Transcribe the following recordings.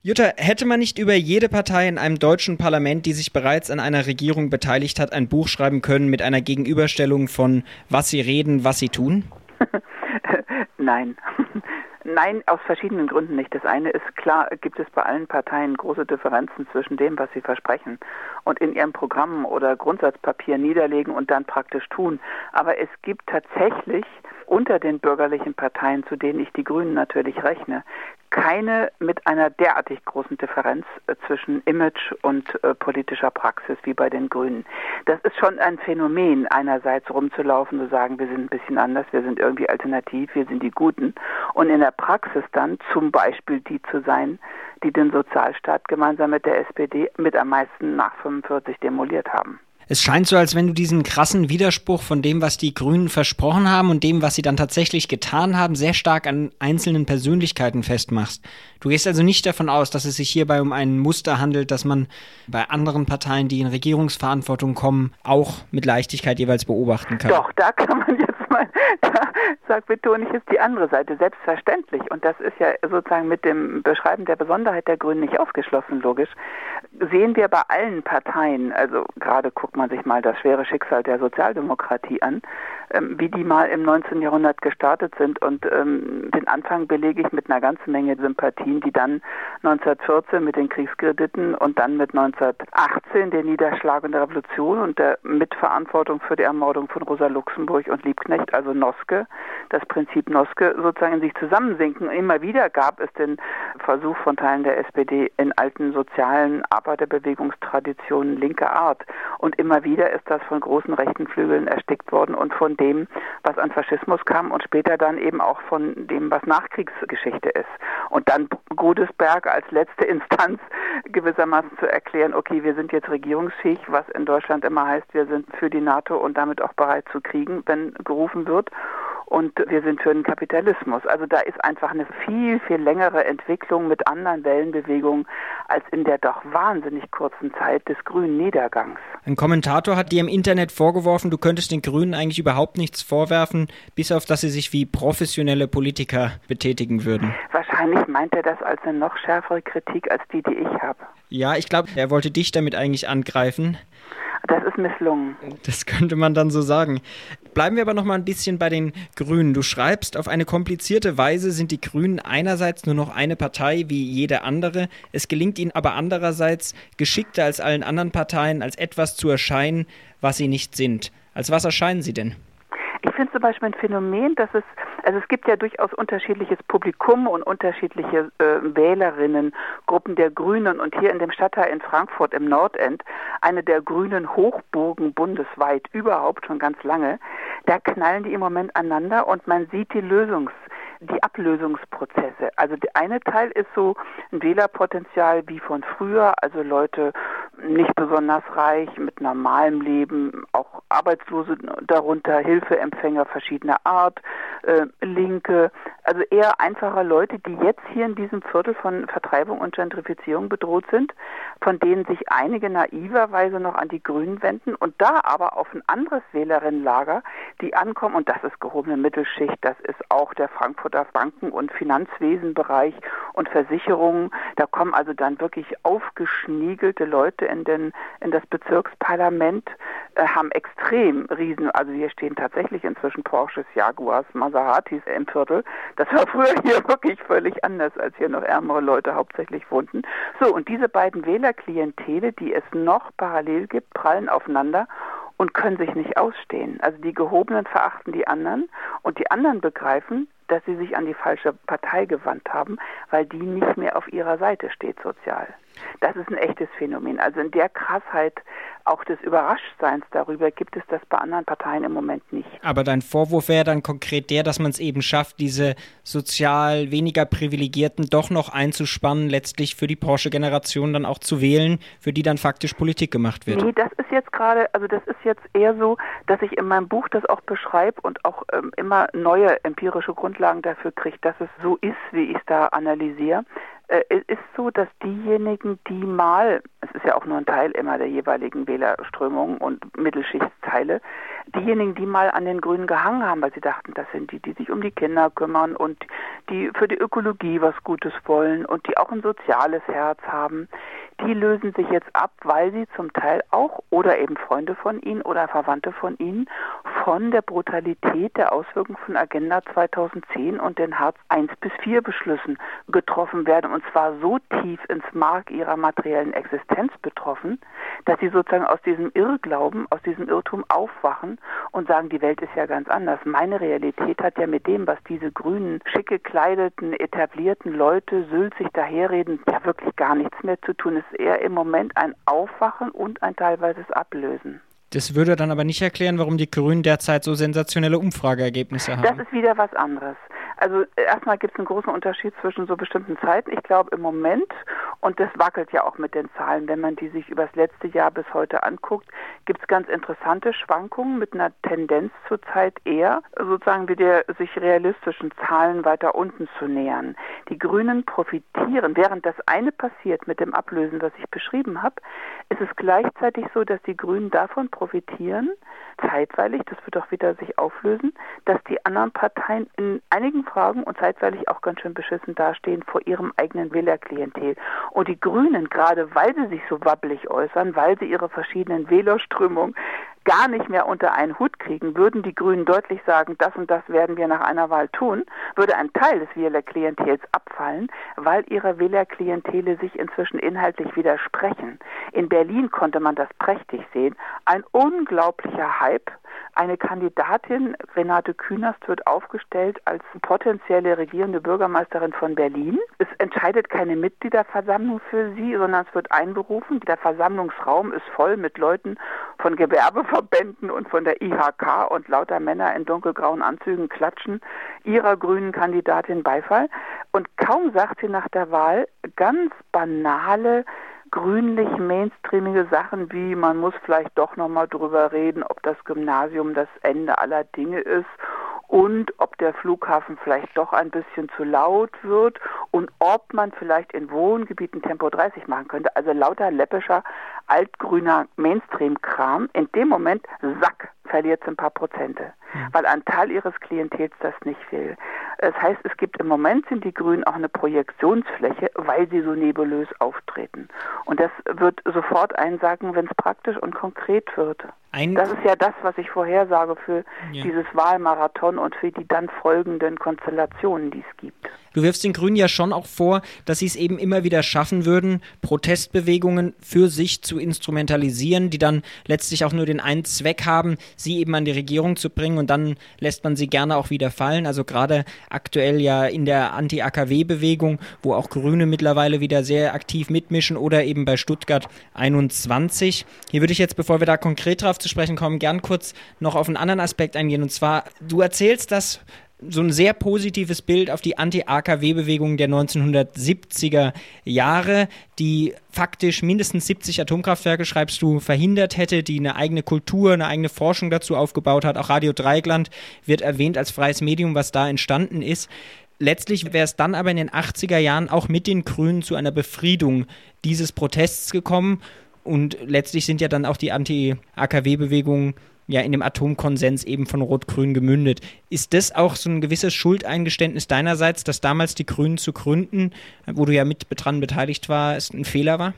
Jutta, hätte man nicht über jede Partei in einem deutschen Parlament, die sich bereits an einer Regierung beteiligt hat, ein Buch schreiben können mit einer Gegenüberstellung von was sie reden, was sie tun? Nein. Nein, aus verschiedenen Gründen nicht. Das eine ist klar, gibt es bei allen Parteien große Differenzen zwischen dem, was sie versprechen und in ihrem Programm oder Grundsatzpapier niederlegen und dann praktisch tun. Aber es gibt tatsächlich unter den bürgerlichen Parteien, zu denen ich die Grünen natürlich rechne, keine mit einer derartig großen Differenz äh, zwischen Image und äh, politischer Praxis wie bei den Grünen. Das ist schon ein Phänomen, einerseits rumzulaufen, zu sagen, wir sind ein bisschen anders, wir sind irgendwie alternativ, wir sind die Guten. Und in der Praxis dann zum Beispiel die zu sein, die den Sozialstaat gemeinsam mit der SPD mit am meisten nach 45 demoliert haben. Es scheint so, als wenn du diesen krassen Widerspruch von dem, was die Grünen versprochen haben und dem, was sie dann tatsächlich getan haben, sehr stark an einzelnen Persönlichkeiten festmachst. Du gehst also nicht davon aus, dass es sich hierbei um ein Muster handelt, das man bei anderen Parteien, die in Regierungsverantwortung kommen, auch mit Leichtigkeit jeweils beobachten kann. Doch, da kann man jetzt mal, da sagt betone ich, ist die andere Seite selbstverständlich. Und das ist ja sozusagen mit dem Beschreiben der Besonderheit der Grünen nicht ausgeschlossen, logisch. Sehen wir bei allen Parteien, also gerade guckt man sich mal das schwere Schicksal der Sozialdemokratie an, ähm, wie die mal im 19. Jahrhundert gestartet sind. Und ähm, den Anfang belege ich mit einer ganzen Menge Sympathien, die dann 1914 mit den Kriegskrediten und dann mit 1918 der Niederschlag und der Revolution und der Mitverantwortung für die Ermordung von Rosa Luxemburg und Liebknecht, also Noske, das Prinzip Noske sozusagen in sich zusammensinken. Immer wieder gab es den Versuch von Teilen der SPD in alten sozialen Arbeiterbewegungstraditionen linker Art. Und immer wieder ist das von großen rechten Flügeln erstickt worden und von dem, was an Faschismus kam und später dann eben auch von dem, was Nachkriegsgeschichte ist. Und dann Godesberg als letzte Instanz gewissermaßen zu erklären, okay, wir sind jetzt regierungsfähig, was in Deutschland immer heißt, wir sind für die NATO und damit auch bereit zu kriegen, wenn gerufen wird und wir sind für den Kapitalismus. Also da ist einfach eine viel, viel längere Entwicklung mit anderen Wellenbewegungen als in der doch wahnsinnig kurzen Zeit des grünen Niedergangs. Ein Kommentator hat dir im Internet vorgeworfen, du könntest den Grünen eigentlich überhaupt nichts vorwerfen, bis auf dass sie sich wie professionelle Politiker betätigen würden. Wahrscheinlich meint er das als eine noch schärfere Kritik als die, die ich habe. Ja, ich glaube, er wollte dich damit eigentlich angreifen. Das ist misslungen. Das könnte man dann so sagen. Bleiben wir aber noch mal ein bisschen bei den Grünen. Du schreibst, auf eine komplizierte Weise sind die Grünen einerseits nur noch eine Partei wie jede andere. Es gelingt ihnen aber andererseits geschickter als allen anderen Parteien, als etwas zu erscheinen, was sie nicht sind. Als was erscheinen sie denn? Ich finde zum Beispiel ein Phänomen, dass es, also es gibt ja durchaus unterschiedliches Publikum und unterschiedliche äh, Wählerinnengruppen der Grünen und hier in dem Stadtteil in Frankfurt im Nordend, eine der grünen Hochburgen bundesweit überhaupt schon ganz lange, da knallen die im Moment aneinander und man sieht die Lösungs die Ablösungsprozesse. Also der eine Teil ist so ein Wählerpotenzial wie von früher, also Leute nicht besonders reich, mit normalem Leben, auch Arbeitslose darunter, Hilfeempfänger verschiedener Art, äh, Linke, also eher einfacher Leute, die jetzt hier in diesem Viertel von Vertreibung und Gentrifizierung bedroht sind, von denen sich einige naiverweise noch an die Grünen wenden und da aber auf ein anderes Wählerinnenlager, die ankommen, und das ist gehobene Mittelschicht, das ist auch der Frankfurter Banken- und Finanzwesenbereich und Versicherungen, da kommen also dann wirklich aufgeschniegelte Leute in, den, in das Bezirksparlament, äh, haben extrem riesen, also hier stehen tatsächlich inzwischen Porsches, Jaguars, Maseratis im Viertel. Das war früher hier wirklich völlig anders, als hier noch ärmere Leute hauptsächlich wohnten. So, und diese beiden Wählerklientele, die es noch parallel gibt, prallen aufeinander und können sich nicht ausstehen. Also die Gehobenen verachten die anderen und die anderen begreifen, dass sie sich an die falsche Partei gewandt haben, weil die nicht mehr auf ihrer Seite steht sozial. Das ist ein echtes Phänomen. Also in der Krassheit auch des Überraschtseins darüber gibt es das bei anderen Parteien im Moment nicht. Aber dein Vorwurf wäre dann konkret der, dass man es eben schafft, diese sozial weniger Privilegierten doch noch einzuspannen, letztlich für die Porsche-Generation dann auch zu wählen, für die dann faktisch Politik gemacht wird. Nee, das ist jetzt gerade, also das ist jetzt eher so, dass ich in meinem Buch das auch beschreibe und auch ähm, immer neue empirische Grundlagen dafür kriege, dass es so ist, wie ich es da analysiere. Äh, es ist so, dass diejenigen, die mal es ist ja auch nur ein Teil immer der jeweiligen Wählerströmung und Mittelschichtsteile, diejenigen, die mal an den Grünen gehangen haben, weil sie dachten, das sind die, die sich um die Kinder kümmern und die für die Ökologie was Gutes wollen und die auch ein soziales Herz haben, die lösen sich jetzt ab, weil sie zum Teil auch oder eben Freunde von ihnen oder Verwandte von ihnen von der Brutalität der Auswirkungen von Agenda 2010 und den Hartz 1 bis 4 Beschlüssen getroffen werden und zwar so tief ins Mark ihrer materiellen Existenz betroffen, dass sie sozusagen aus diesem Irrglauben, aus diesem Irrtum aufwachen und sagen, die Welt ist ja ganz anders. Meine Realität hat ja mit dem, was diese grünen, schick gekleideten, etablierten Leute sülzig daherreden, ja wirklich gar nichts mehr zu tun. Es ist eher im Moment ein Aufwachen und ein teilweises Ablösen. Das würde dann aber nicht erklären, warum die Grünen derzeit so sensationelle Umfrageergebnisse haben. Das ist wieder was anderes. Also erstmal gibt es einen großen Unterschied zwischen so bestimmten Zeiten. Ich glaube im Moment, und das wackelt ja auch mit den Zahlen, wenn man die sich über das letzte Jahr bis heute anguckt, gibt es ganz interessante Schwankungen mit einer Tendenz zurzeit eher sozusagen wieder sich realistischen Zahlen weiter unten zu nähern. Die Grünen profitieren, während das eine passiert mit dem Ablösen, was ich beschrieben habe, ist es gleichzeitig so, dass die Grünen davon profitieren, zeitweilig, das wird auch wieder sich auflösen, dass die anderen Parteien in einigen Fragen und zeitweilig auch ganz schön beschissen dastehen vor ihrem eigenen Wählerklientel. Und die Grünen, gerade weil sie sich so wabbelig äußern, weil sie ihre verschiedenen Wählerströmungen gar nicht mehr unter einen Hut kriegen, würden die Grünen deutlich sagen, das und das werden wir nach einer Wahl tun, würde ein Teil des Wählerklientels abfallen, weil ihre Wählerklientele sich inzwischen inhaltlich widersprechen. In Berlin konnte man das prächtig sehen. Ein unglaublicher Hype eine Kandidatin, Renate Künast, wird aufgestellt als potenzielle regierende Bürgermeisterin von Berlin. Es entscheidet keine Mitgliederversammlung für sie, sondern es wird einberufen. Der Versammlungsraum ist voll mit Leuten von Gewerbeverbänden und von der IHK und lauter Männer in dunkelgrauen Anzügen klatschen ihrer grünen Kandidatin Beifall. Und kaum sagt sie nach der Wahl ganz banale grünlich mainstreamige Sachen wie man muss vielleicht doch nochmal drüber reden, ob das Gymnasium das Ende aller Dinge ist und ob der Flughafen vielleicht doch ein bisschen zu laut wird und ob man vielleicht in Wohngebieten Tempo 30 machen könnte. Also lauter läppischer, altgrüner Mainstream-Kram. In dem Moment, sack, verliert es ein paar Prozente, weil ein Teil ihres Klientels das nicht will. Das heißt, es gibt im Moment sind die Grünen auch eine Projektionsfläche, weil sie so nebulös auftreten. Und das wird sofort einsagen, wenn es praktisch und konkret wird. Ein das ist ja das, was ich vorhersage für ja. dieses Wahlmarathon und für die dann folgenden Konstellationen, die es gibt. Du wirfst den Grünen ja schon auch vor, dass sie es eben immer wieder schaffen würden, Protestbewegungen für sich zu instrumentalisieren, die dann letztlich auch nur den einen Zweck haben, sie eben an die Regierung zu bringen und dann lässt man sie gerne auch wieder fallen. Also gerade aktuell ja in der Anti-AKW-Bewegung, wo auch Grüne mittlerweile wieder sehr aktiv mitmischen oder eben bei Stuttgart 21. Hier würde ich jetzt, bevor wir da konkret drauf zu sprechen kommen, gern kurz noch auf einen anderen Aspekt eingehen. Und zwar, du erzählst das so ein sehr positives Bild auf die Anti-AKW-Bewegung der 1970er Jahre, die faktisch mindestens 70 Atomkraftwerke, schreibst du, verhindert hätte, die eine eigene Kultur, eine eigene Forschung dazu aufgebaut hat. Auch Radio Dreigland wird erwähnt als freies Medium, was da entstanden ist. Letztlich wäre es dann aber in den 80er Jahren auch mit den Grünen zu einer Befriedung dieses Protests gekommen. Und letztlich sind ja dann auch die Anti-AKW-Bewegungen ja in dem Atomkonsens eben von Rot-Grün gemündet. Ist das auch so ein gewisses Schuldeingeständnis deinerseits, dass damals die Grünen zu gründen, wo du ja mit dran beteiligt warst, ein Fehler war?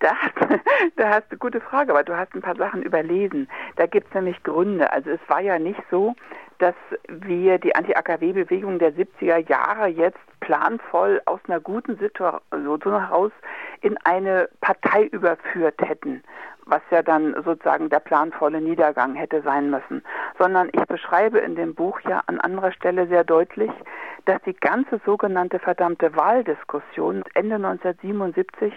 Da, da hast du gute Frage, aber du hast ein paar Sachen überlesen. Da gibt es nämlich Gründe. Also es war ja nicht so, dass wir die Anti-AKW-Bewegung der 70er Jahre jetzt planvoll aus einer guten Situation heraus in eine Partei überführt hätten was ja dann sozusagen der planvolle Niedergang hätte sein müssen, sondern ich beschreibe in dem Buch ja an anderer Stelle sehr deutlich, dass die ganze sogenannte verdammte Wahldiskussion Ende 1977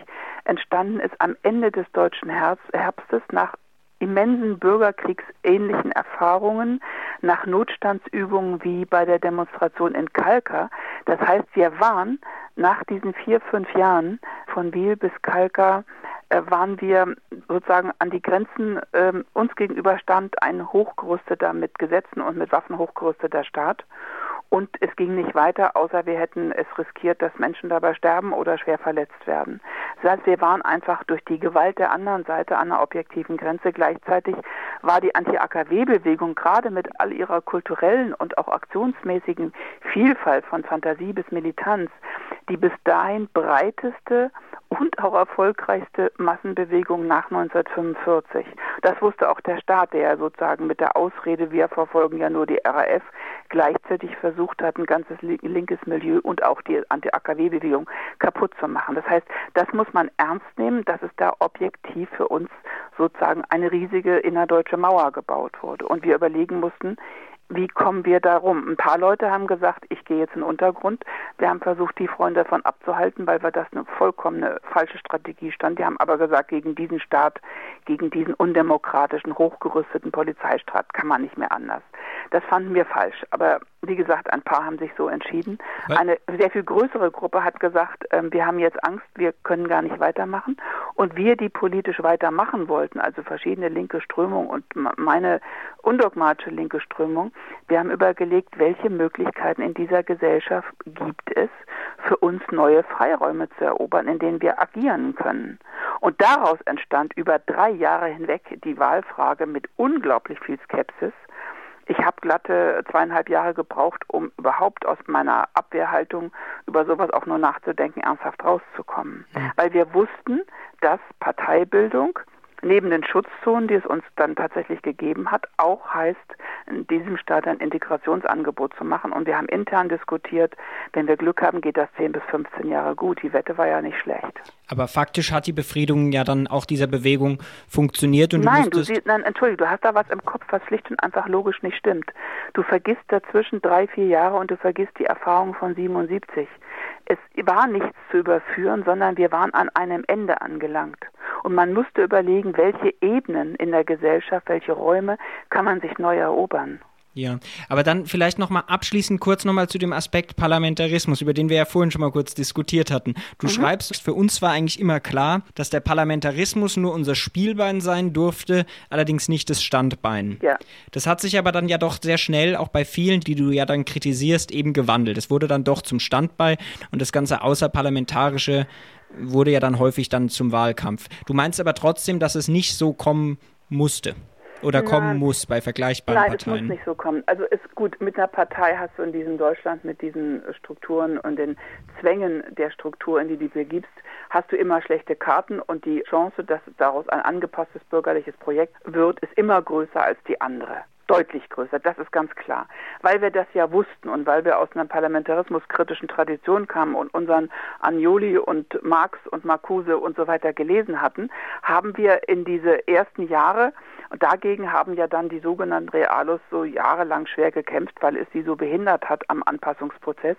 entstanden ist am Ende des deutschen Herbstes nach immensen bürgerkriegsähnlichen Erfahrungen, nach Notstandsübungen wie bei der Demonstration in Kalka. Das heißt, wir waren nach diesen vier, fünf Jahren von Wiel bis Kalka äh, waren wir sozusagen an die Grenzen äh, uns gegenüber stand ein hochgerüsteter mit Gesetzen und mit Waffen hochgerüsteter Staat. Und es ging nicht weiter, außer wir hätten es riskiert, dass Menschen dabei sterben oder schwer verletzt werden. Das heißt, wir waren einfach durch die Gewalt der anderen Seite an einer objektiven Grenze. Gleichzeitig war die Anti-AKW-Bewegung gerade mit all ihrer kulturellen und auch aktionsmäßigen Vielfalt von Fantasie bis Militanz die bis dahin breiteste und auch erfolgreichste Massenbewegung nach 1945. Das wusste auch der Staat, der ja sozusagen mit der Ausrede, wir verfolgen ja nur die RAF, gleichzeitig versucht hat, ein ganzes linkes Milieu und auch die Anti-AKW-Bewegung kaputt zu machen. Das heißt, das muss man ernst nehmen, dass es da objektiv für uns sozusagen eine riesige innerdeutsche Mauer gebaut wurde. Und wir überlegen mussten, wie kommen wir da rum? Ein paar Leute haben gesagt, ich gehe jetzt in den Untergrund. Wir haben versucht, die Freunde davon abzuhalten, weil wir das eine vollkommene falsche Strategie stand. Die haben aber gesagt, gegen diesen Staat, gegen diesen undemokratischen, hochgerüsteten Polizeistaat kann man nicht mehr anders. Das fanden wir falsch. Aber wie gesagt, ein paar haben sich so entschieden. Eine sehr viel größere Gruppe hat gesagt, äh, wir haben jetzt Angst, wir können gar nicht weitermachen. Und wir, die politisch weitermachen wollten, also verschiedene linke Strömungen und meine undogmatische linke Strömung, wir haben überlegt, welche Möglichkeiten in dieser Gesellschaft gibt es, für uns neue Freiräume zu erobern, in denen wir agieren können. Und daraus entstand über drei Jahre hinweg die Wahlfrage mit unglaublich viel Skepsis ich habe glatte zweieinhalb Jahre gebraucht, um überhaupt aus meiner Abwehrhaltung über sowas auch nur nachzudenken, ernsthaft rauszukommen. Mhm. Weil wir wussten, dass Parteibildung neben den Schutzzonen, die es uns dann tatsächlich gegeben hat, auch heißt, in diesem Staat ein Integrationsangebot zu machen. Und wir haben intern diskutiert, wenn wir Glück haben, geht das 10 bis 15 Jahre gut. Die Wette war ja nicht schlecht. Aber faktisch hat die Befriedung ja dann auch dieser Bewegung funktioniert. Und nein, du siehst, nein, entschuldige, du hast da was im Kopf, was schlicht und einfach logisch nicht stimmt. Du vergisst dazwischen drei, vier Jahre und du vergisst die Erfahrung von 77. Es war nichts zu überführen, sondern wir waren an einem Ende angelangt. Und man musste überlegen, welche Ebenen in der Gesellschaft, welche Räume kann man sich neu erobern. Ja, aber dann vielleicht nochmal abschließend kurz nochmal zu dem Aspekt Parlamentarismus, über den wir ja vorhin schon mal kurz diskutiert hatten. Du mhm. schreibst, für uns war eigentlich immer klar, dass der Parlamentarismus nur unser Spielbein sein durfte, allerdings nicht das Standbein. Ja. Das hat sich aber dann ja doch sehr schnell, auch bei vielen, die du ja dann kritisierst, eben gewandelt. Es wurde dann doch zum Standbein und das ganze Außerparlamentarische wurde ja dann häufig dann zum Wahlkampf. Du meinst aber trotzdem, dass es nicht so kommen musste oder kommen muss bei vergleichbaren Nein, Parteien? Nein, es muss nicht so kommen. Also ist gut, mit einer Partei hast du in diesem Deutschland mit diesen Strukturen und den Zwängen der Struktur, in die du begibst, hast du immer schlechte Karten und die Chance, dass daraus ein angepasstes bürgerliches Projekt wird, ist immer größer als die andere deutlich größer, das ist ganz klar. Weil wir das ja wussten und weil wir aus einer parlamentarismuskritischen Tradition kamen und unseren Agnoli und Marx und Marcuse und so weiter gelesen hatten, haben wir in diese ersten Jahre und dagegen haben ja dann die sogenannten Realos so jahrelang schwer gekämpft, weil es sie so behindert hat am Anpassungsprozess.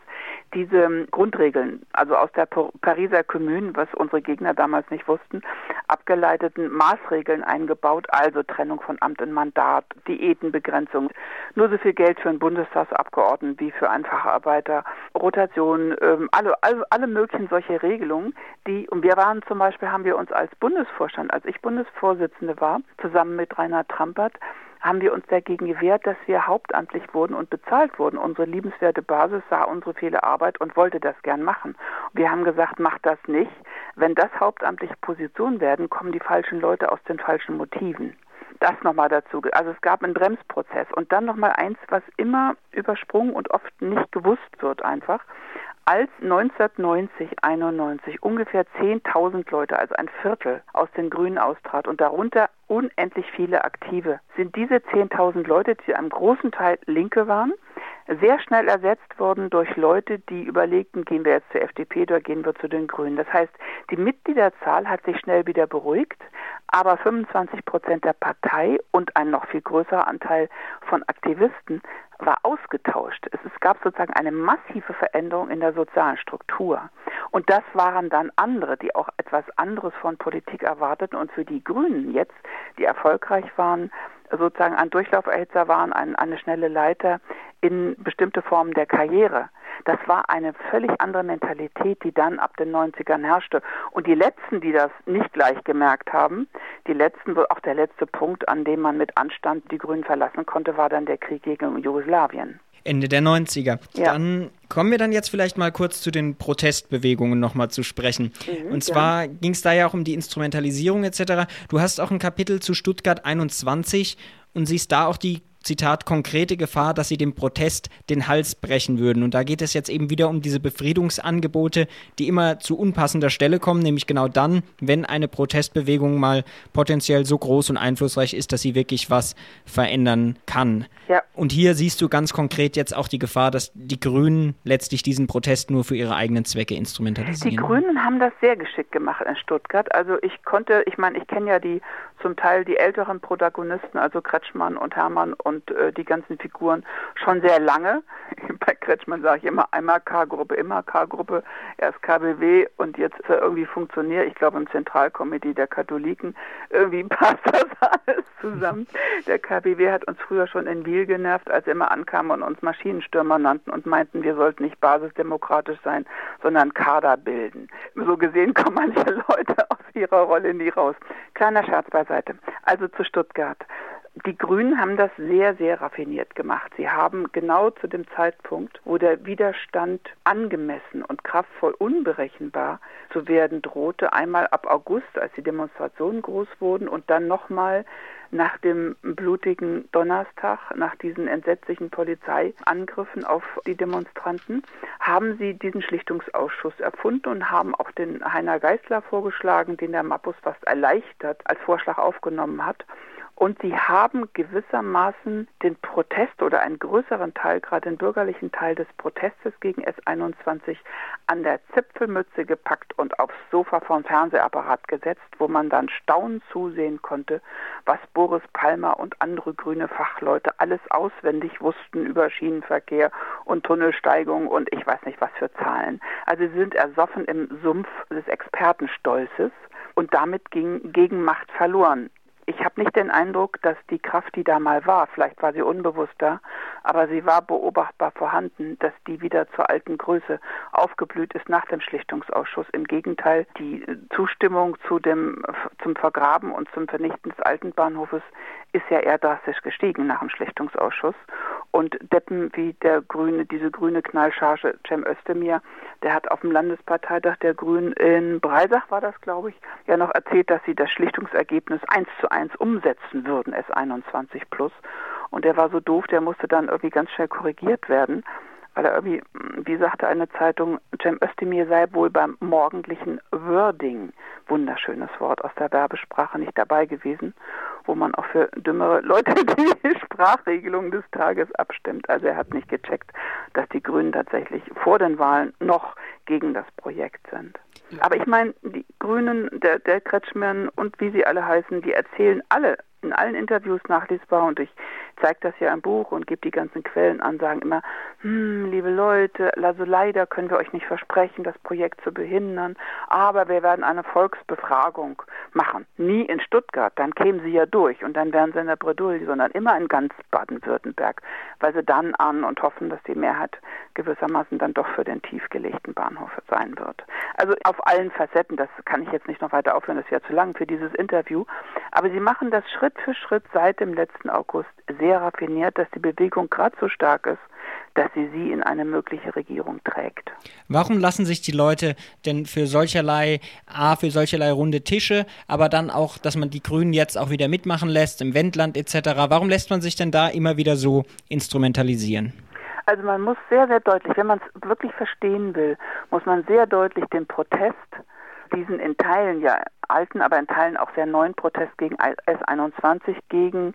Diese Grundregeln, also aus der Pariser Kommune, was unsere Gegner damals nicht wussten, abgeleiteten Maßregeln eingebaut, also Trennung von Amt und Mandat, Diätenbegrenzung, nur so viel Geld für einen Bundestagsabgeordneten wie für einen Facharbeiter, Rotation, ähm, alle, alle, alle möglichen solche Regelungen, die, und wir waren zum Beispiel, haben wir uns als Bundesvorstand, als ich Bundesvorsitzende war, zusammen mit Rainer Trampert, haben wir uns dagegen gewehrt, dass wir hauptamtlich wurden und bezahlt wurden. Unsere liebenswerte Basis sah unsere viele Arbeit und wollte das gern machen. Wir haben gesagt, macht das nicht. Wenn das hauptamtliche Positionen werden, kommen die falschen Leute aus den falschen Motiven. Das nochmal dazu. Also es gab einen Bremsprozess. Und dann nochmal eins, was immer übersprungen und oft nicht gewusst wird einfach. Als 1990, 91 ungefähr 10.000 Leute, also ein Viertel, aus den Grünen austrat und darunter unendlich viele Aktive, sind diese 10.000 Leute, die einem großen Teil Linke waren, sehr schnell ersetzt worden durch Leute, die überlegten, gehen wir jetzt zur FDP oder gehen wir zu den Grünen. Das heißt, die Mitgliederzahl hat sich schnell wieder beruhigt, aber 25 Prozent der Partei und ein noch viel größerer Anteil von Aktivisten war ausgetauscht. Es gab sozusagen eine massive Veränderung in der sozialen Struktur. Und das waren dann andere, die auch etwas anderes von Politik erwarteten und für die Grünen jetzt, die erfolgreich waren, sozusagen ein Durchlauferhitzer waren, ein, eine schnelle Leiter in bestimmte Formen der Karriere. Das war eine völlig andere Mentalität, die dann ab den 90ern herrschte. Und die letzten, die das nicht gleich gemerkt haben, die letzten, auch der letzte Punkt, an dem man mit Anstand die Grünen verlassen konnte, war dann der Krieg gegen Jugoslawien. Ende der 90er. Ja. Dann kommen wir dann jetzt vielleicht mal kurz zu den Protestbewegungen nochmal zu sprechen. Mhm, und zwar ja. ging es da ja auch um die Instrumentalisierung etc. Du hast auch ein Kapitel zu Stuttgart 21 und siehst da auch die Zitat, konkrete Gefahr, dass sie dem Protest den Hals brechen würden. Und da geht es jetzt eben wieder um diese Befriedungsangebote, die immer zu unpassender Stelle kommen, nämlich genau dann, wenn eine Protestbewegung mal potenziell so groß und einflussreich ist, dass sie wirklich was verändern kann. Ja. Und hier siehst du ganz konkret jetzt auch die Gefahr, dass die Grünen letztlich diesen Protest nur für ihre eigenen Zwecke instrumentalisieren. Die Grünen haben das sehr geschickt gemacht in Stuttgart. Also ich konnte, ich meine, ich kenne ja die zum Teil die älteren Protagonisten, also Kretschmann und Hermann und äh, die ganzen Figuren schon sehr lange. Bei Kretschmann sage ich immer einmal K-Gruppe, immer K-Gruppe, erst KBW und jetzt ist er irgendwie funktioniert. Ich glaube im Zentralkomitee der Katholiken. Irgendwie passt das alles zusammen. Der KBW hat uns früher schon in Wiel genervt, als er immer ankam und uns Maschinenstürmer nannten und meinten, wir sollten nicht basisdemokratisch sein, sondern Kader bilden. So gesehen kommen manche Leute aus ihrer Rolle nie raus. Kleiner Scherz beiseite. Also zu Stuttgart. Die Grünen haben das sehr, sehr raffiniert gemacht. Sie haben genau zu dem Zeitpunkt, wo der Widerstand angemessen und kraftvoll unberechenbar zu werden drohte, einmal ab August, als die Demonstrationen groß wurden und dann nochmal nach dem blutigen Donnerstag, nach diesen entsetzlichen Polizeiangriffen auf die Demonstranten, haben sie diesen Schlichtungsausschuss erfunden und haben auch den Heiner Geißler vorgeschlagen, den der Mappus fast erleichtert als Vorschlag aufgenommen hat. Und sie haben gewissermaßen den Protest oder einen größeren Teil, gerade den bürgerlichen Teil des Protestes gegen S21 an der Zipfelmütze gepackt und aufs Sofa vom Fernsehapparat gesetzt, wo man dann staunend zusehen konnte, was Boris Palmer und andere grüne Fachleute alles auswendig wussten über Schienenverkehr und Tunnelsteigung und ich weiß nicht was für Zahlen. Also sie sind ersoffen im Sumpf des Expertenstolzes und damit ging Gegenmacht verloren ich habe nicht den Eindruck, dass die Kraft, die da mal war, vielleicht war sie unbewusster, aber sie war beobachtbar vorhanden, dass die wieder zur alten Größe aufgeblüht ist nach dem Schlichtungsausschuss. Im Gegenteil, die Zustimmung zu dem, zum Vergraben und zum Vernichten des alten Bahnhofes ist ja eher drastisch gestiegen nach dem Schlichtungsausschuss. Und Deppen wie der Grüne, diese grüne Knallcharge Cem Özdemir, der hat auf dem Landesparteitag der Grünen in Breisach war das, glaube ich, ja noch erzählt, dass sie das Schlichtungsergebnis eins zu eins umsetzen würden, S21 plus. Und der war so doof, der musste dann irgendwie ganz schnell korrigiert werden weil er irgendwie, wie sagte eine Zeitung, Cem Özdemir sei wohl beim morgendlichen Wording, wunderschönes Wort aus der Werbesprache, nicht dabei gewesen, wo man auch für dümmere Leute die Sprachregelung des Tages abstimmt. Also er hat nicht gecheckt, dass die Grünen tatsächlich vor den Wahlen noch gegen das Projekt sind. Aber ich meine, die Grünen, der, der Kretschmann und wie sie alle heißen, die erzählen alle in allen Interviews nachlesbar und ich zeige das ja im Buch und gebe die ganzen Quellen an, sagen immer, hm, liebe Leute, also leider können wir euch nicht versprechen, das Projekt zu behindern, aber wir werden eine Volksbefragung machen. Nie in Stuttgart, dann kämen sie ja durch und dann wären sie in der Bredouille, sondern immer in ganz Baden-Württemberg, weil sie dann an und hoffen, dass die Mehrheit gewissermaßen dann doch für den tiefgelegten Bahnhof sein wird. Also auf allen Facetten, das kann ich jetzt nicht noch weiter aufhören, das ja zu lang für dieses Interview, aber sie machen das Schritt für Schritt seit dem letzten August sehr raffiniert, dass die Bewegung gerade so stark ist, dass sie sie in eine mögliche Regierung trägt. Warum lassen sich die Leute denn für solcherlei, A, für solcherlei runde Tische, aber dann auch, dass man die Grünen jetzt auch wieder mitmachen lässt, im Wendland etc., warum lässt man sich denn da immer wieder so instrumentalisieren? Also man muss sehr, sehr deutlich, wenn man es wirklich verstehen will, muss man sehr deutlich den Protest, diesen in Teilen ja alten, aber in Teilen auch sehr neuen Protest gegen S21, gegen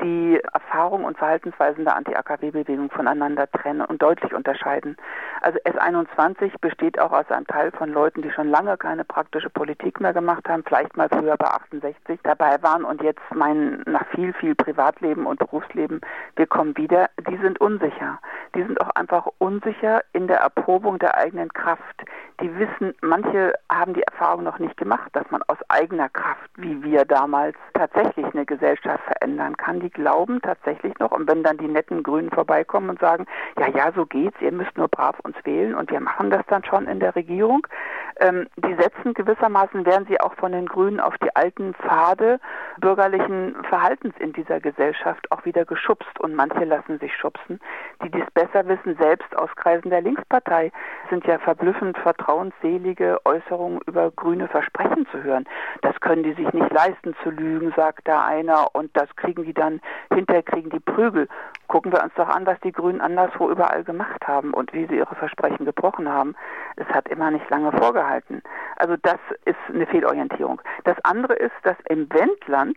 die Erfahrung und Verhaltensweisen der Anti-AKW-Bewegung voneinander trennen und deutlich unterscheiden. Also S21 besteht auch aus einem Teil von Leuten, die schon lange keine praktische Politik mehr gemacht haben, vielleicht mal früher bei 68 dabei waren und jetzt meinen nach viel, viel Privatleben und Berufsleben, wir kommen wieder, die sind unsicher. Die sind auch einfach unsicher in der Erprobung der eigenen Kraft. Die wissen, manche haben die Erfahrung noch nicht gemacht, dass man aus eigener Kraft, wie wir damals, tatsächlich eine Gesellschaft verändern kann die glauben tatsächlich noch, und wenn dann die netten Grünen vorbeikommen und sagen, ja, ja, so geht's, ihr müsst nur brav uns wählen und wir machen das dann schon in der Regierung, ähm, die setzen gewissermaßen, werden sie auch von den Grünen auf die alten Pfade bürgerlichen Verhaltens in dieser Gesellschaft auch wieder geschubst und manche lassen sich schubsen, die dies besser wissen, selbst aus Kreisen der Linkspartei sind ja verblüffend vertrauensselige Äußerungen über grüne Versprechen zu hören. Das können die sich nicht leisten zu lügen, sagt da einer, und das kriegen die dann, hinterher kriegen die Prügel. Gucken wir uns doch an, was die Grünen anderswo überall gemacht haben und wie sie ihre Versprechen gebrochen haben. Es hat immer nicht lange vorgehalten. Also das ist eine Fehlorientierung. Das andere ist, dass im Wendland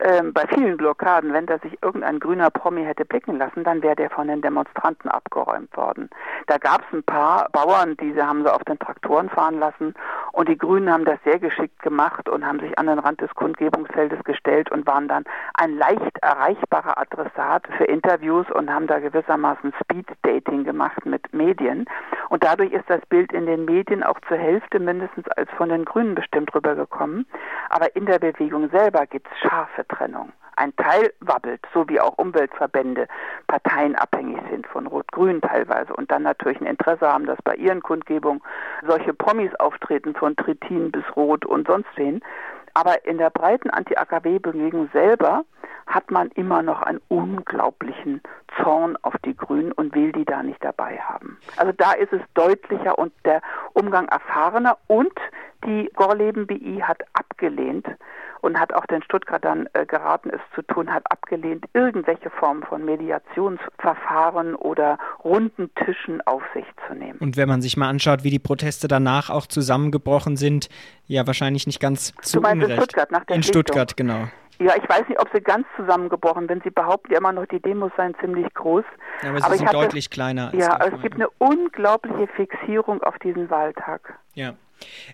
äh, bei vielen Blockaden, wenn da sich irgendein grüner Promi hätte blicken lassen, dann wäre der von den Demonstranten abgeräumt worden. Da gab es ein paar Bauern, diese haben sie auf den Traktoren fahren lassen und die Grünen haben das sehr geschickt gemacht und haben sich an den Rand des Kundgebungsfeldes gestellt und waren dann ein leicht erreichbarer Adressat für Interviews und haben da gewissermaßen Speed-Dating gemacht mit Medien. Und dadurch ist das Bild in den Medien auch zur Hälfte mindestens als von den Grünen bestimmt rübergekommen. Aber in der Bewegung selber gibt es scharfe Trennung. Ein Teil wabbelt, so wie auch Umweltverbände parteienabhängig sind von Rot-Grün teilweise und dann natürlich ein Interesse haben, dass bei ihren Kundgebungen solche Promis auftreten, von Trittin bis Rot und sonst wen. Aber in der breiten Anti-AKW-Bewegung selber hat man immer noch einen unglaublichen Zorn auf die Grünen und will die da nicht dabei haben. Also da ist es deutlicher und der Umgang erfahrener und die Gorleben BI hat abgelehnt und hat auch den Stuttgartern äh, geraten, es zu tun, hat abgelehnt, irgendwelche Formen von Mediationsverfahren oder runden Tischen auf sich zu nehmen. Und wenn man sich mal anschaut, wie die Proteste danach auch zusammengebrochen sind, ja wahrscheinlich nicht ganz zu du meinst Unrecht. In Stuttgart, nach der in. Stuttgart, genau. Ja, ich weiß nicht, ob sie ganz zusammengebrochen sind. Sie behaupten ja immer noch, die Demos seien ziemlich groß. Ja, aber sie Aber ich sind hatte- deutlich kleiner. Als Ja, es gibt eine unglaubliche Fixierung auf diesen Wahltag. Ja.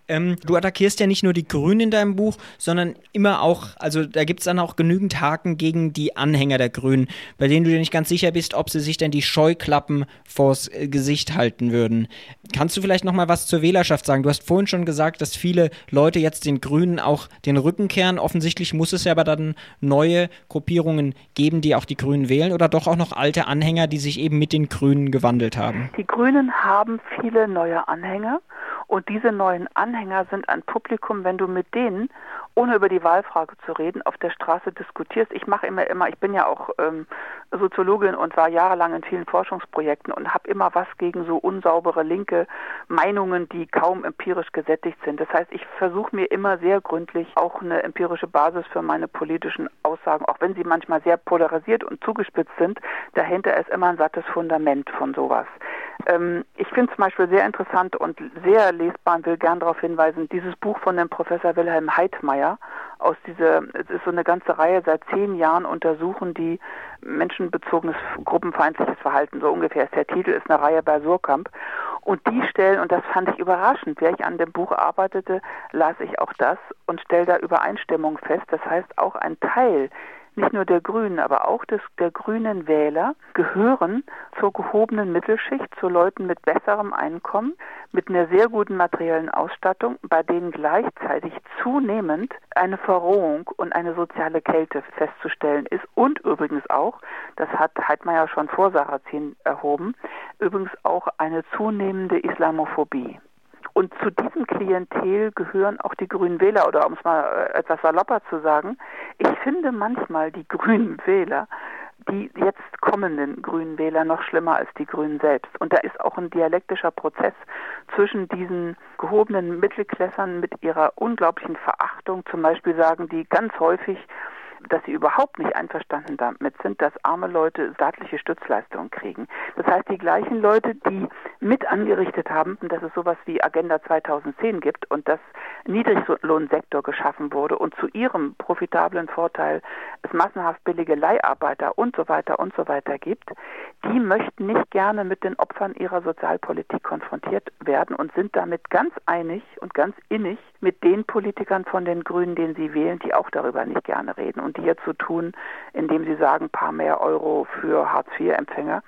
Ähm, du attackierst ja nicht nur die Grünen in deinem Buch, sondern immer auch, also da gibt es dann auch genügend Haken gegen die Anhänger der Grünen, bei denen du dir nicht ganz sicher bist, ob sie sich denn die Scheuklappen vors äh, Gesicht halten würden. Kannst du vielleicht noch mal was zur Wählerschaft sagen? Du hast vorhin schon gesagt, dass viele Leute jetzt den Grünen auch den Rücken kehren. Offensichtlich muss es ja aber dann neue Gruppierungen geben, die auch die Grünen wählen oder doch auch noch alte Anhänger, die sich eben mit den Grünen gewandelt haben. Die Grünen haben viele neue Anhänger und diese neuen Anhänger sind ein Publikum, wenn du mit denen, ohne über die Wahlfrage zu reden, auf der Straße diskutierst. Ich mache immer, immer, ich bin ja auch ähm, Soziologin und war jahrelang in vielen Forschungsprojekten und habe immer was gegen so unsaubere linke Meinungen, die kaum empirisch gesättigt sind. Das heißt, ich versuche mir immer sehr gründlich auch eine empirische Basis für meine politischen Aussagen, auch wenn sie manchmal sehr polarisiert und zugespitzt sind, dahinter ist immer ein sattes Fundament von sowas. Ähm, ich finde zum Beispiel sehr interessant und sehr lesbar und will gern darauf hinweisen, dieses Buch von dem Professor Wilhelm Heidmeier aus dieser, es ist so eine ganze Reihe, seit zehn Jahren untersuchen die menschenbezogenes gruppenfeindliches Verhalten, so ungefähr ist der Titel, ist eine Reihe bei Surkamp. Und die stellen, und das fand ich überraschend, während ich an dem Buch arbeitete, las ich auch das und stelle da Übereinstimmung fest. Das heißt, auch ein Teil nicht nur der Grünen, aber auch des, der grünen Wähler gehören zur gehobenen Mittelschicht, zu Leuten mit besserem Einkommen, mit einer sehr guten materiellen Ausstattung, bei denen gleichzeitig zunehmend eine Verrohung und eine soziale Kälte festzustellen ist und übrigens auch, das hat Heidmeier schon vor Sarrazin erhoben, übrigens auch eine zunehmende Islamophobie. Und zu diesem Klientel gehören auch die grünen Wähler, oder um es mal äh, etwas salopper zu sagen, ich finde manchmal die grünen Wähler, die jetzt kommenden grünen Wähler noch schlimmer als die Grünen selbst. Und da ist auch ein dialektischer Prozess zwischen diesen gehobenen Mittelklässern mit ihrer unglaublichen Verachtung. Zum Beispiel sagen die ganz häufig, dass sie überhaupt nicht einverstanden damit sind, dass arme Leute staatliche Stützleistungen kriegen. Das heißt, die gleichen Leute, die mit angerichtet haben, dass es sowas wie Agenda 2010 gibt und dass Niedriglohnsektor geschaffen wurde und zu ihrem profitablen Vorteil es massenhaft billige Leiharbeiter und so weiter und so weiter gibt, die möchten nicht gerne mit den Opfern ihrer Sozialpolitik konfrontiert werden und sind damit ganz einig und ganz innig mit den Politikern von den Grünen, den sie wählen, die auch darüber nicht gerne reden und jetzt so tun, indem sie sagen, paar mehr Euro für Hartz-IV-Empfänger,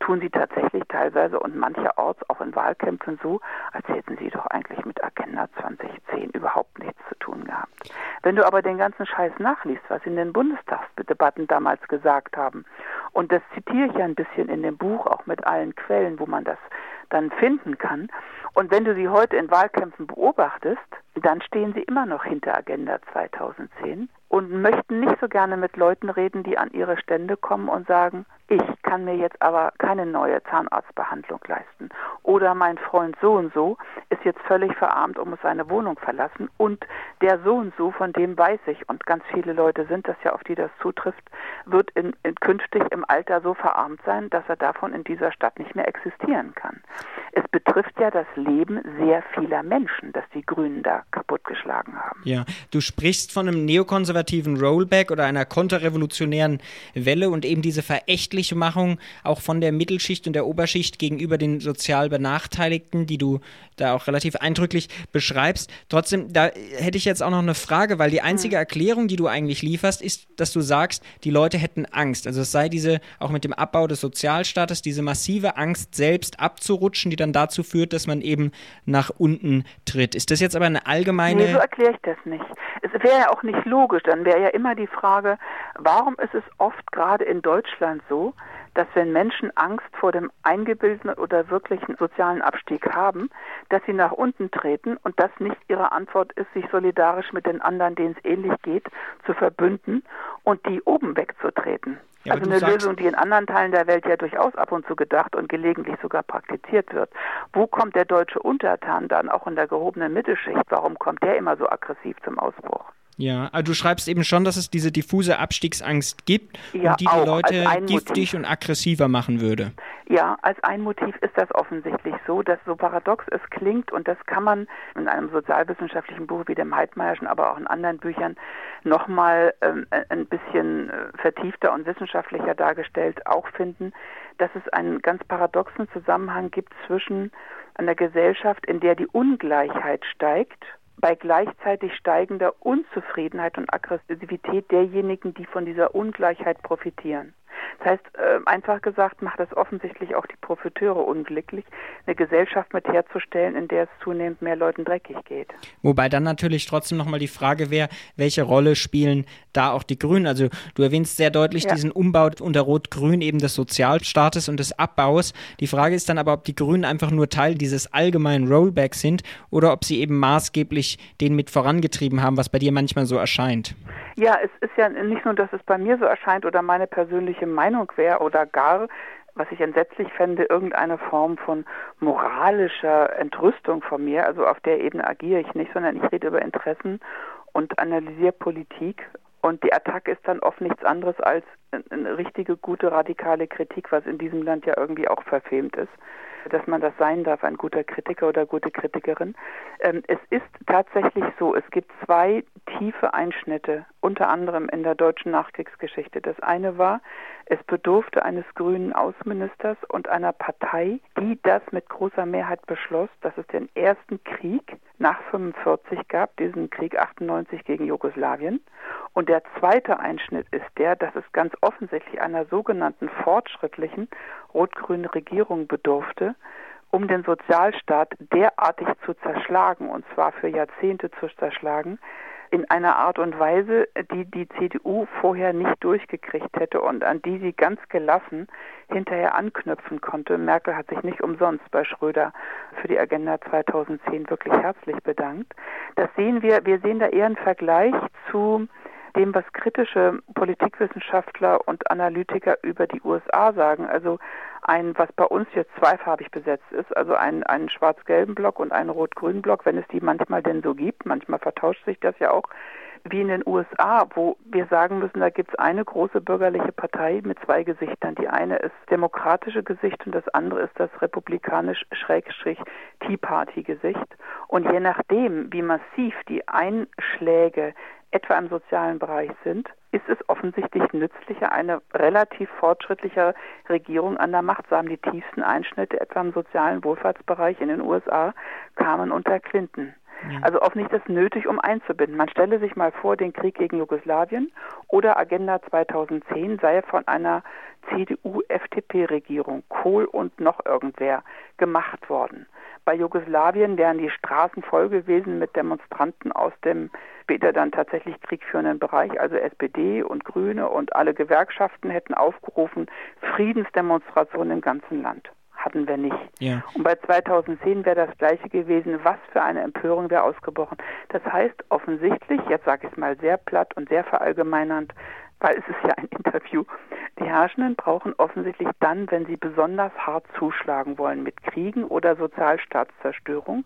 tun sie tatsächlich teilweise und mancherorts auch in Wahlkämpfen so, als hätten sie doch eigentlich mit Agenda 2010 überhaupt nichts zu tun gehabt. Wenn du aber den ganzen Scheiß nachliest, was in den Bundestags Atomkraftdebatten damals gesagt haben. Und das zitiere ich ja ein bisschen in dem Buch, auch mit allen Quellen, wo man das dann finden kann. Und wenn du sie heute in Wahlkämpfen beobachtest, dann stehen sie immer noch hinter Agenda 2010 und möchten nicht so gerne mit Leuten reden, die an ihre Stände kommen und sagen, ich kann mir jetzt aber keine neue Zahnarztbehandlung leisten. Oder mein Freund so und so ist jetzt völlig verarmt und muss seine Wohnung verlassen. Und der so und so, von dem weiß ich, und ganz viele Leute sind das ja, auf die das zutrifft, wird in, in künftig im Alter so verarmt sein, dass er davon in dieser Stadt nicht mehr existieren kann. Es betrifft ja das Leben sehr vieler Menschen, dass die Grünen da kaputtgeschlagen haben. Ja, du sprichst von einem neokonservativen Rollback oder einer konterrevolutionären Welle und eben diese verächtliche Machung auch von der Mittelschicht und der Oberschicht gegenüber den sozial Benachteiligten, die du da auch relativ eindrücklich beschreibst. Trotzdem, da hätte ich jetzt auch noch eine Frage, weil die einzige. Erklärung, die du eigentlich lieferst, ist, dass du sagst, die Leute hätten Angst. Also es sei diese, auch mit dem Abbau des Sozialstaates, diese massive Angst, selbst abzurutschen, die dann dazu führt, dass man eben nach unten tritt. Ist das jetzt aber eine allgemeine. Nee, so erkläre ich das nicht. Es wäre ja auch nicht logisch. Dann wäre ja immer die Frage, warum ist es oft gerade in Deutschland so, dass wenn Menschen Angst vor dem eingebildeten oder wirklichen sozialen Abstieg haben, dass sie nach unten treten und das nicht ihre Antwort ist, sich solidarisch mit den anderen, denen es ähnlich geht, zu verbünden und die oben wegzutreten. Ja, also eine Lösung, die in anderen Teilen der Welt ja durchaus ab und zu gedacht und gelegentlich sogar praktiziert wird. Wo kommt der deutsche Untertan dann auch in der gehobenen Mittelschicht? Warum kommt der immer so aggressiv zum Ausbruch? Ja, also du schreibst eben schon, dass es diese diffuse Abstiegsangst gibt ja, und die die Leute giftig und aggressiver machen würde. Ja, als ein Motiv ist das offensichtlich so, dass so paradox es klingt und das kann man in einem sozialwissenschaftlichen Buch wie dem Heidmeierschen, aber auch in anderen Büchern nochmal ähm, ein bisschen äh, vertiefter und wissenschaftlicher dargestellt auch finden, dass es einen ganz paradoxen Zusammenhang gibt zwischen einer Gesellschaft, in der die Ungleichheit steigt bei gleichzeitig steigender Unzufriedenheit und Aggressivität derjenigen, die von dieser Ungleichheit profitieren. Das heißt, äh, einfach gesagt, macht es offensichtlich auch die Profiteure unglücklich, eine Gesellschaft mit herzustellen, in der es zunehmend mehr Leuten dreckig geht. Wobei dann natürlich trotzdem nochmal die Frage wäre, welche Rolle spielen da auch die Grünen? Also du erwähnst sehr deutlich ja. diesen Umbau unter Rot-Grün eben des Sozialstaates und des Abbaus. Die Frage ist dann aber, ob die Grünen einfach nur Teil dieses allgemeinen Rollbacks sind oder ob sie eben maßgeblich den mit vorangetrieben haben, was bei dir manchmal so erscheint. Ja, es ist ja nicht nur, dass es bei mir so erscheint oder meine persönliche Meinung wäre oder gar, was ich entsetzlich fände, irgendeine Form von moralischer Entrüstung von mir. Also auf der Ebene agiere ich nicht, sondern ich rede über Interessen und analysiere Politik. Und die Attacke ist dann oft nichts anderes als eine richtige, gute, radikale Kritik, was in diesem Land ja irgendwie auch verfemt ist dass man das sein darf, ein guter Kritiker oder gute Kritikerin. Ähm, es ist tatsächlich so, es gibt zwei tiefe Einschnitte, unter anderem in der deutschen Nachkriegsgeschichte. Das eine war, es bedurfte eines grünen Außenministers und einer Partei, die das mit großer Mehrheit beschloss, dass es den ersten Krieg nach 45 gab, diesen Krieg 98 gegen Jugoslawien. Und der zweite Einschnitt ist der, dass es ganz offensichtlich einer sogenannten fortschrittlichen rot-grünen Regierung bedurfte, um den Sozialstaat derartig zu zerschlagen, und zwar für Jahrzehnte zu zerschlagen, in einer Art und Weise, die die CDU vorher nicht durchgekriegt hätte und an die sie ganz gelassen hinterher anknüpfen konnte. Merkel hat sich nicht umsonst bei Schröder für die Agenda 2010 wirklich herzlich bedankt. Das sehen wir, wir sehen da eher einen Vergleich zu dem, was kritische Politikwissenschaftler und Analytiker über die USA sagen. Also ein, was bei uns jetzt zweifarbig besetzt ist, also einen, einen schwarz-gelben Block und einen rot-grünen Block, wenn es die manchmal denn so gibt. Manchmal vertauscht sich das ja auch wie in den USA, wo wir sagen müssen, da gibt es eine große bürgerliche Partei mit zwei Gesichtern. Die eine ist demokratische Gesicht und das andere ist das republikanisch-Tea Party-Gesicht. Und je nachdem, wie massiv die Einschläge etwa im sozialen Bereich sind, ist es offensichtlich nützlicher, eine relativ fortschrittliche Regierung an der Macht zu haben. Die tiefsten Einschnitte etwa im sozialen Wohlfahrtsbereich in den USA kamen unter Clinton. Ja. Also offensichtlich ist es nötig, um einzubinden. Man stelle sich mal vor, den Krieg gegen Jugoslawien oder Agenda 2010 sei von einer CDU-FDP-Regierung, Kohl und noch irgendwer, gemacht worden. Bei Jugoslawien wären die Straßen voll gewesen mit Demonstranten aus dem später dann tatsächlich kriegführenden Bereich, also SPD und Grüne und alle Gewerkschaften hätten aufgerufen, Friedensdemonstrationen im ganzen Land hatten wir nicht. Ja. Und bei 2010 wäre das gleiche gewesen. Was für eine Empörung wäre ausgebrochen. Das heißt offensichtlich, jetzt sage ich es mal sehr platt und sehr verallgemeinernd, weil es ist ja ein Interview, die Herrschenden brauchen offensichtlich dann, wenn sie besonders hart zuschlagen wollen mit Kriegen oder Sozialstaatszerstörung,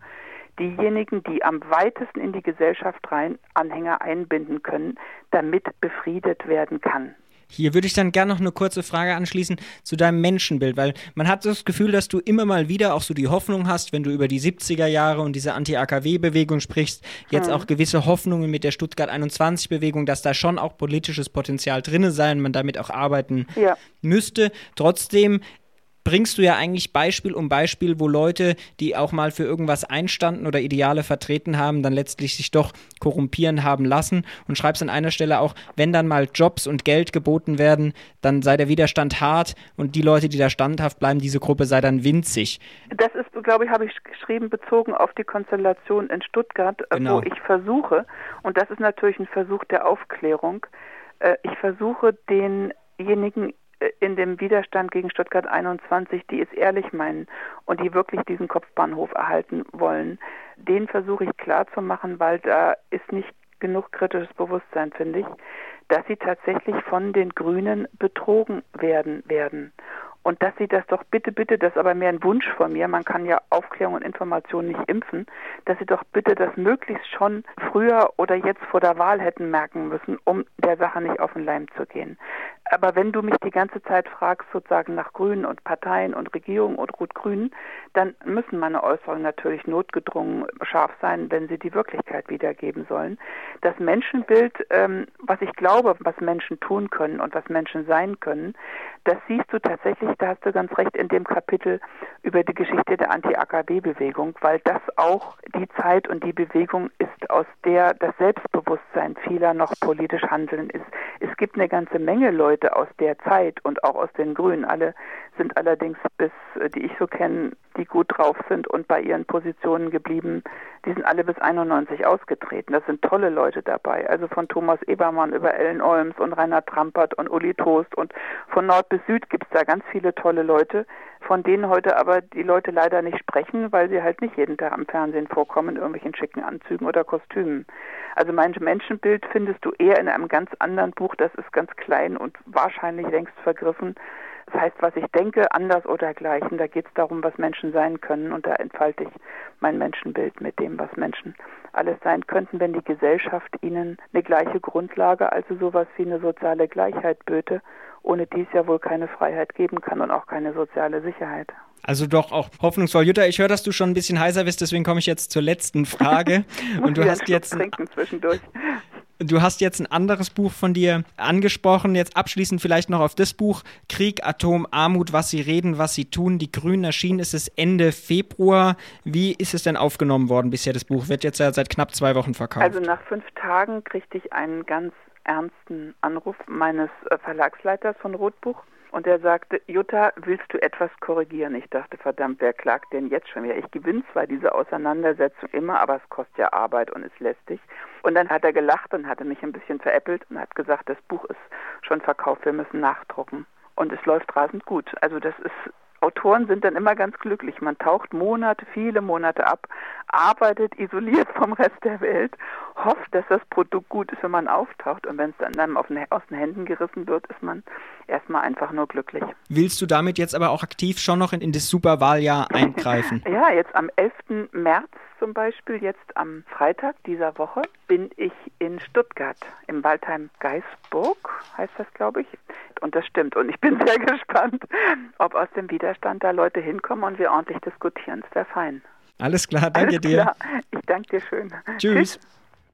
diejenigen, die am weitesten in die Gesellschaft rein Anhänger einbinden können, damit befriedet werden kann. Hier würde ich dann gerne noch eine kurze Frage anschließen zu deinem Menschenbild, weil man hat das Gefühl, dass du immer mal wieder auch so die Hoffnung hast, wenn du über die 70er Jahre und diese Anti-AKW-Bewegung sprichst, jetzt mhm. auch gewisse Hoffnungen mit der Stuttgart 21-Bewegung, dass da schon auch politisches Potenzial drin sei und man damit auch arbeiten ja. müsste. Trotzdem bringst du ja eigentlich Beispiel um Beispiel, wo Leute, die auch mal für irgendwas einstanden oder Ideale vertreten haben, dann letztlich sich doch korrumpieren haben lassen und schreibst an einer Stelle auch, wenn dann mal Jobs und Geld geboten werden, dann sei der Widerstand hart und die Leute, die da standhaft bleiben, diese Gruppe sei dann winzig. Das ist, glaube ich, habe ich geschrieben, bezogen auf die Konstellation in Stuttgart, äh, genau. wo ich versuche, und das ist natürlich ein Versuch der Aufklärung, äh, ich versuche denjenigen in dem Widerstand gegen Stuttgart 21, die es ehrlich meinen und die wirklich diesen Kopfbahnhof erhalten wollen, den versuche ich klarzumachen, weil da ist nicht genug kritisches Bewusstsein, finde ich, dass sie tatsächlich von den Grünen betrogen werden werden und dass sie das doch bitte, bitte, das ist aber mehr ein Wunsch von mir, man kann ja Aufklärung und Information nicht impfen, dass sie doch bitte das möglichst schon früher oder jetzt vor der Wahl hätten merken müssen, um der Sache nicht auf den Leim zu gehen. Aber wenn du mich die ganze Zeit fragst, sozusagen nach Grünen und Parteien und Regierungen und Rot-Grün, dann müssen meine Äußerungen natürlich notgedrungen scharf sein, wenn sie die Wirklichkeit wiedergeben sollen. Das Menschenbild, ähm, was ich glaube, was Menschen tun können und was Menschen sein können, das siehst du tatsächlich da hast du ganz recht, in dem Kapitel über die Geschichte der Anti-AKW-Bewegung, weil das auch die Zeit und die Bewegung ist, aus der das Selbstbewusstsein vieler noch politisch handeln ist. Es gibt eine ganze Menge Leute aus der Zeit und auch aus den Grünen. Alle sind allerdings bis, die ich so kenne, die gut drauf sind und bei ihren Positionen geblieben, die sind alle bis 91 ausgetreten. Das sind tolle Leute dabei. Also von Thomas Ebermann über Ellen Olms und Rainer Trampert und Uli Toast und von Nord bis Süd gibt es da ganz viele tolle Leute, von denen heute aber die Leute leider nicht sprechen, weil sie halt nicht jeden Tag am Fernsehen vorkommen in irgendwelchen schicken Anzügen oder Kostümen. Also mein Menschenbild findest du eher in einem ganz anderen Buch, das ist ganz klein und wahrscheinlich längst vergriffen. Das heißt, was ich denke, anders oder gleichen, da geht es darum, was Menschen sein können und da entfalte ich mein Menschenbild mit dem, was Menschen alles sein könnten, wenn die Gesellschaft ihnen eine gleiche Grundlage, also sowas wie eine soziale Gleichheit böte ohne die es ja wohl keine Freiheit geben kann und auch keine soziale Sicherheit. Also doch auch hoffnungsvoll. Jutta, ich höre, dass du schon ein bisschen heiser bist, deswegen komme ich jetzt zur letzten Frage. und du hast jetzt trinken zwischendurch. Du hast jetzt ein anderes Buch von dir angesprochen. Jetzt abschließend vielleicht noch auf das Buch Krieg, Atom, Armut, was sie reden, was sie tun. Die Grünen erschienen ist es Ende Februar. Wie ist es denn aufgenommen worden bisher? Das Buch wird jetzt ja seit knapp zwei Wochen verkauft. Also nach fünf Tagen kriegte ich einen ganz ernsten Anruf meines äh, Verlagsleiters von Rotbuch. Und er sagte, Jutta, willst du etwas korrigieren? Ich dachte, verdammt, wer klagt denn jetzt schon wieder? Ich gewinne zwar diese Auseinandersetzung immer, aber es kostet ja Arbeit und ist lästig. Und dann hat er gelacht und hatte mich ein bisschen veräppelt und hat gesagt, das Buch ist schon verkauft, wir müssen nachdrucken. Und es läuft rasend gut. Also das ist Autoren sind dann immer ganz glücklich. Man taucht Monate, viele Monate ab, arbeitet isoliert vom Rest der Welt, hofft, dass das Produkt gut ist, wenn man auftaucht. Und wenn es dann einem aus den Händen gerissen wird, ist man erstmal einfach nur glücklich. Willst du damit jetzt aber auch aktiv schon noch in, in das Superwahljahr eingreifen? ja, jetzt am 11. März zum Beispiel, jetzt am Freitag dieser Woche, bin ich in Stuttgart, im Waldheim Geisburg, heißt das, glaube ich. Und das stimmt. Und ich bin sehr gespannt, ob aus dem Widerstand da Leute hinkommen und wir ordentlich diskutieren. Das wäre fein. Alles klar, danke Alles dir. Ich danke dir schön. Tschüss. Tschüss.